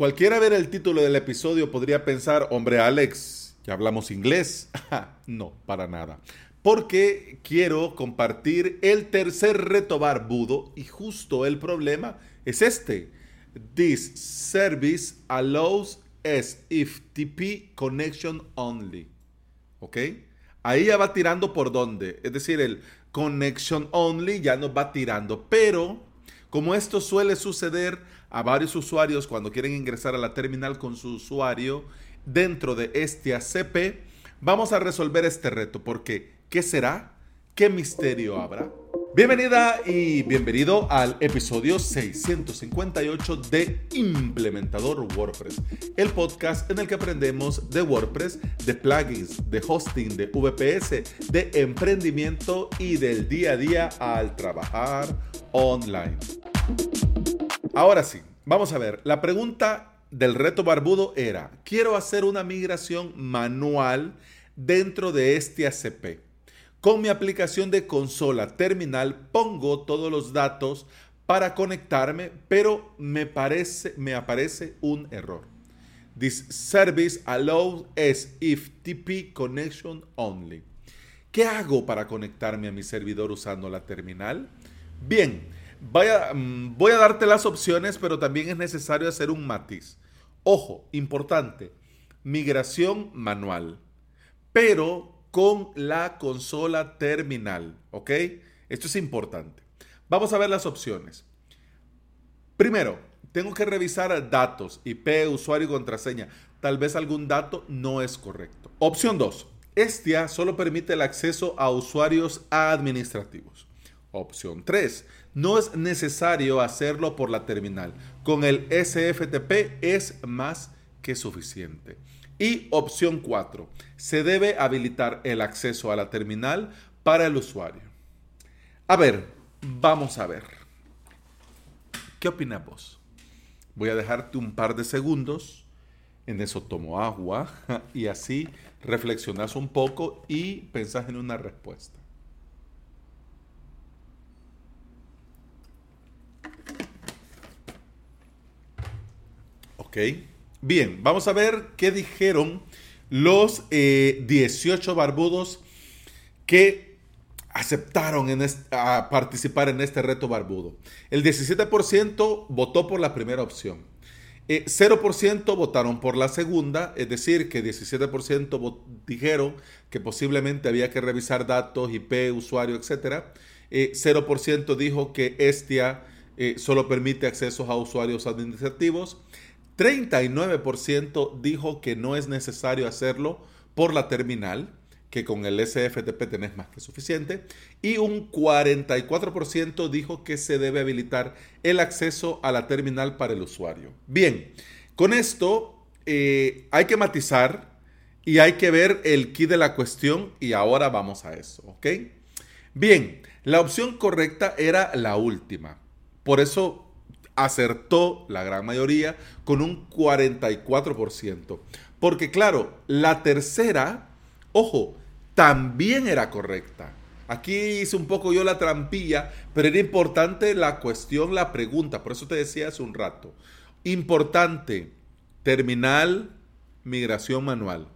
Cualquiera ver el título del episodio podría pensar, hombre Alex, ya hablamos inglés. no, para nada. Porque quiero compartir el tercer reto barbudo y justo el problema es este. This service allows SFTP connection only. ¿Ok? Ahí ya va tirando por dónde. Es decir, el connection only ya nos va tirando. Pero como esto suele suceder a varios usuarios cuando quieren ingresar a la terminal con su usuario dentro de este ACP, vamos a resolver este reto porque ¿qué será? ¿Qué misterio habrá? Bienvenida y bienvenido al episodio 658 de Implementador WordPress, el podcast en el que aprendemos de WordPress, de plugins, de hosting, de VPS, de emprendimiento y del día a día al trabajar online. Ahora sí, vamos a ver. La pregunta del reto barbudo era, quiero hacer una migración manual dentro de este ACP. Con mi aplicación de consola terminal pongo todos los datos para conectarme, pero me, parece, me aparece un error. This service allows SFTP connection only. ¿Qué hago para conectarme a mi servidor usando la terminal? Bien, Mm, voy a darte las opciones, pero también es necesario hacer un matiz. Ojo, importante, migración manual, pero con la consola terminal, ¿ok? Esto es importante. Vamos a ver las opciones. Primero, tengo que revisar datos, IP, usuario y contraseña. Tal vez algún dato no es correcto. Opción 2. Estia solo permite el acceso a usuarios administrativos. Opción 3. No es necesario hacerlo por la terminal. Con el SFTP es más que suficiente. Y opción 4. Se debe habilitar el acceso a la terminal para el usuario. A ver, vamos a ver. ¿Qué opinas vos? Voy a dejarte un par de segundos. En eso tomo agua y así reflexionas un poco y pensás en una respuesta. Ok. Bien, vamos a ver qué dijeron los 18 eh, barbudos que aceptaron a participar en este reto barbudo. El 17% votó por la primera opción. 0% eh, votaron por la segunda, es decir, que 17% dijeron que posiblemente había que revisar datos, IP, usuario, etc. 0% dijo que Estia eh, solo permite accesos a usuarios administrativos. 39% dijo que no es necesario hacerlo por la terminal, que con el SFTP tenés más que suficiente, y un 44% dijo que se debe habilitar el acceso a la terminal para el usuario. Bien, con esto eh, hay que matizar y hay que ver el key de la cuestión y ahora vamos a eso, ¿ok? Bien, la opción correcta era la última. Por eso acertó la gran mayoría con un 44%. Porque claro, la tercera, ojo, también era correcta. Aquí hice un poco yo la trampilla, pero era importante la cuestión, la pregunta. Por eso te decía hace un rato. Importante, terminal, migración manual.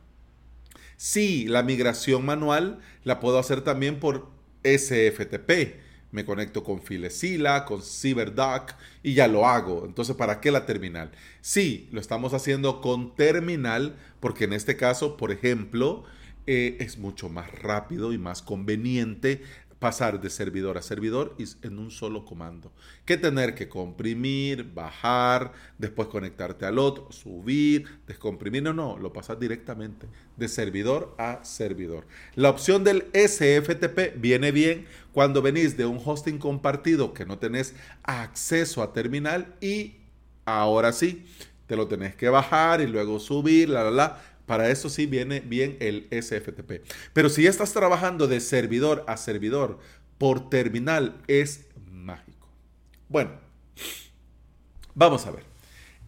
Sí, la migración manual la puedo hacer también por SFTP me conecto con Filesila, con CyberDuck y ya lo hago. Entonces, ¿para qué la terminal? Sí, lo estamos haciendo con terminal porque en este caso, por ejemplo, eh, es mucho más rápido y más conveniente pasar de servidor a servidor en un solo comando. Que tener que comprimir, bajar, después conectarte al otro, subir, descomprimir. No, no, lo pasas directamente de servidor a servidor. La opción del SFTP viene bien cuando venís de un hosting compartido que no tenés acceso a terminal y ahora sí, te lo tenés que bajar y luego subir, la, la, la para eso sí viene bien el SFTP. Pero si estás trabajando de servidor a servidor por terminal, es mágico. Bueno, vamos a ver.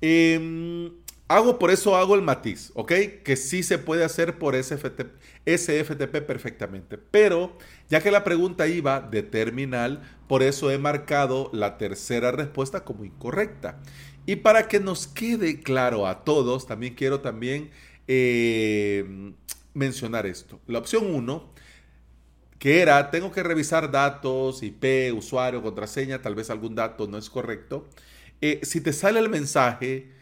Em, hago por eso hago el matiz, ¿ok? Que sí se puede hacer por SFTP, SFTP perfectamente. Pero ya que la pregunta iba de terminal, por eso he marcado la tercera respuesta como incorrecta. Y para que nos quede claro a todos, también quiero también eh, mencionar esto. La opción 1, que era, tengo que revisar datos, IP, usuario, contraseña, tal vez algún dato no es correcto. Eh, si te sale el mensaje,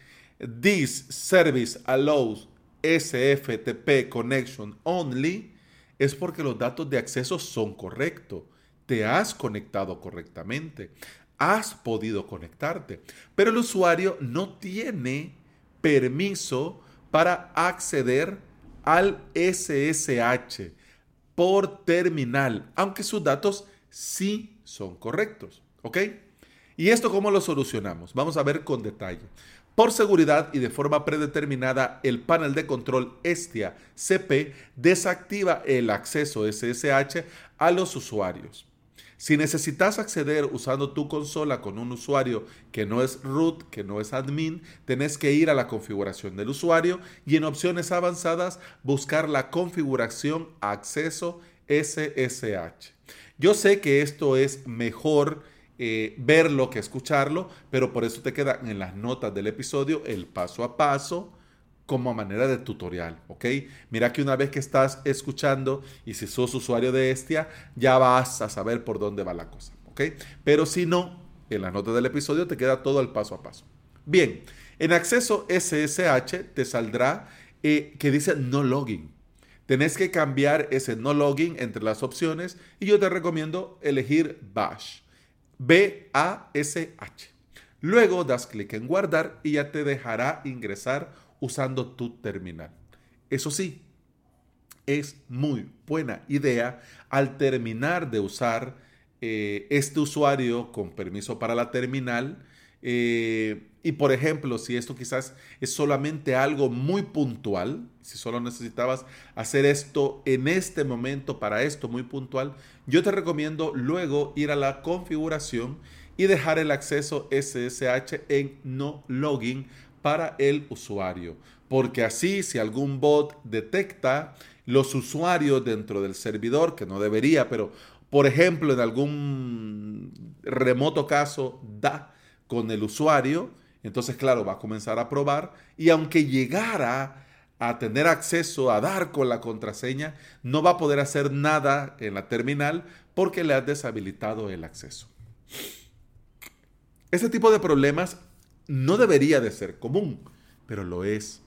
this service allows SFTP connection only, es porque los datos de acceso son correctos. Te has conectado correctamente. Has podido conectarte. Pero el usuario no tiene permiso para acceder al SSH por terminal, aunque sus datos sí son correctos. ¿Ok? ¿Y esto cómo lo solucionamos? Vamos a ver con detalle. Por seguridad y de forma predeterminada, el panel de control Estia CP desactiva el acceso SSH a los usuarios. Si necesitas acceder usando tu consola con un usuario que no es root, que no es admin, tenés que ir a la configuración del usuario y en opciones avanzadas buscar la configuración acceso SSH. Yo sé que esto es mejor eh, verlo que escucharlo, pero por eso te queda en las notas del episodio el paso a paso como manera de tutorial, ¿ok? Mira que una vez que estás escuchando y si sos usuario de Estia, ya vas a saber por dónde va la cosa, ¿ok? Pero si no, en las notas del episodio te queda todo el paso a paso. Bien, en acceso SSH te saldrá eh, que dice no login. Tenés que cambiar ese no login entre las opciones y yo te recomiendo elegir Bash. B-A-S-H. Luego das clic en guardar y ya te dejará ingresar usando tu terminal. Eso sí, es muy buena idea al terminar de usar eh, este usuario con permiso para la terminal. Eh, y por ejemplo, si esto quizás es solamente algo muy puntual, si solo necesitabas hacer esto en este momento para esto muy puntual, yo te recomiendo luego ir a la configuración y dejar el acceso SSH en no login para el usuario. Porque así si algún bot detecta los usuarios dentro del servidor, que no debería, pero por ejemplo en algún remoto caso da con el usuario, entonces claro, va a comenzar a probar y aunque llegara a tener acceso a dar con la contraseña, no va a poder hacer nada en la terminal porque le has deshabilitado el acceso. Este tipo de problemas no debería de ser común, pero lo es.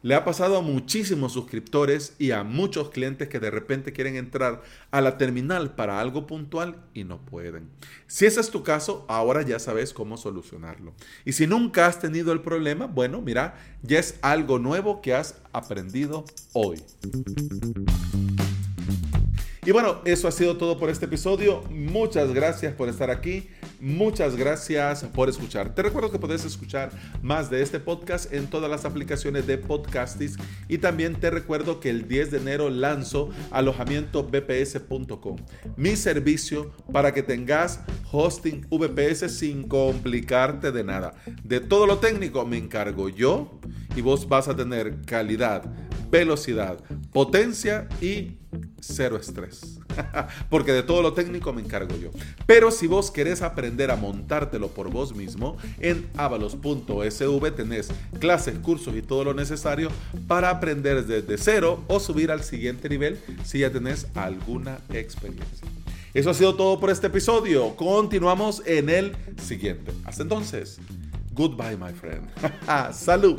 Le ha pasado a muchísimos suscriptores y a muchos clientes que de repente quieren entrar a la terminal para algo puntual y no pueden. Si ese es tu caso, ahora ya sabes cómo solucionarlo. Y si nunca has tenido el problema, bueno, mira, ya es algo nuevo que has aprendido hoy. Y bueno, eso ha sido todo por este episodio. Muchas gracias por estar aquí. Muchas gracias por escuchar. Te recuerdo que puedes escuchar más de este podcast en todas las aplicaciones de podcastis y también te recuerdo que el 10 de enero lanzo alojamiento bps.com, mi servicio para que tengas hosting VPS sin complicarte de nada. De todo lo técnico me encargo yo y vos vas a tener calidad, velocidad, potencia y cero estrés. Porque de todo lo técnico me encargo yo. Pero si vos querés aprender a montártelo por vos mismo, en avalos.sv tenés clases, cursos y todo lo necesario para aprender desde cero o subir al siguiente nivel si ya tenés alguna experiencia. Eso ha sido todo por este episodio. Continuamos en el siguiente. Hasta entonces, goodbye my friend. Salud.